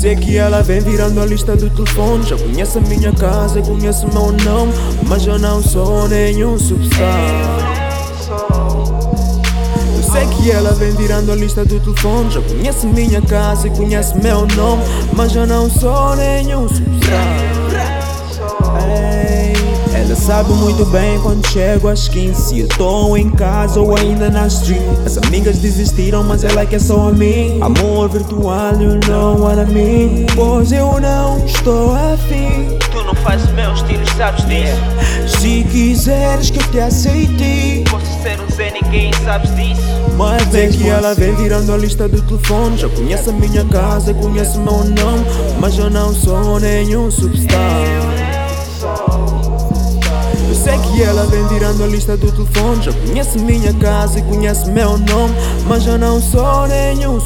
Sei que ela vem virando a lista do telefone Já conhece a minha casa, conhece o meu nome Mas eu não sou nenhum superstar. Eu sei que ela vem virando a lista do telefone Já conhece minha casa e conhece meu nome Mas eu não sou nenhum ela sabe muito bem quando chego às 15 Se eu tô em casa ou ainda na stream As amigas desistiram, mas ela quer só a mim. Amor virtual, you know what I mean. Pois eu não estou afim. Tu não fazes meu estilo, sabes disso? Se quiseres que eu te aceite. Posso ser um Zé, ninguém sabes disso. Mas é que ela vem virando a lista do telefone Já conhece a minha casa, conhece o meu nome Mas eu não sou nenhum superstar sei que ela vem virando a lista do telefone. Já conhece minha casa e conhece meu nome Mas eu não sou nenhum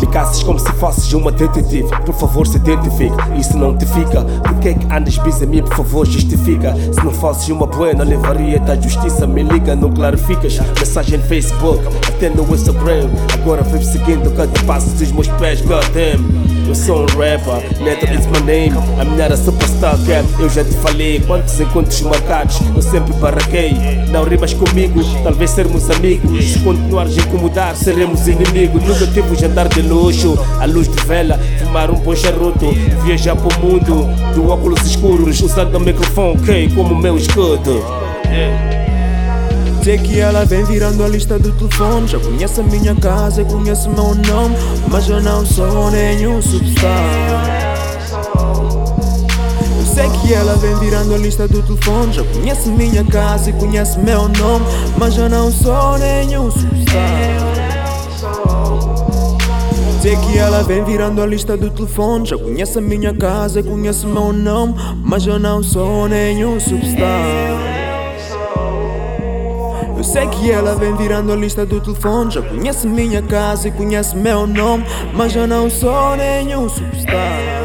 Me casas como se fosses uma detetive. Por favor se identifique, isso não te fica. Por que é que andas bis a mim, por favor justifica. Se não fosses uma buena, levaria-te à justiça. Me liga, não clarificas. Mensagem no Facebook, até no Instagram. Agora vem seguindo cada passo dos meus pés, goddamn eu sou um rapper, Neto is my name. A minha era superstar cap, eu já te falei. Quantos encontros marcados, eu sempre barraquei. Não rimas comigo, talvez sermos amigos. Se continuares a incomodar, seremos inimigos. Nunca tive jantar de luxo, a luz de vela Fumar um bom charuto, viajar pro mundo Do óculos escuros, usando o microfone, ok, como meu escudo. Yeah. Sei que ela vem virando a lista do telefone. Já conhece a minha casa, conhece o meu nome Mas eu não sou nenhum Eu sei que ela vem virando a lista do telefone. Já conhece minha casa e conhece meu nome Mas eu não sou nenhum superstar. Sei que ela vem virando a lista do telefone. Já conhece minha casa, conhece meu nome Mas eu não sou nenhum superstar eu sei que ela vem virando a lista do telefone. Já conhece minha casa e conhece meu nome Mas eu não sou nenhum superstar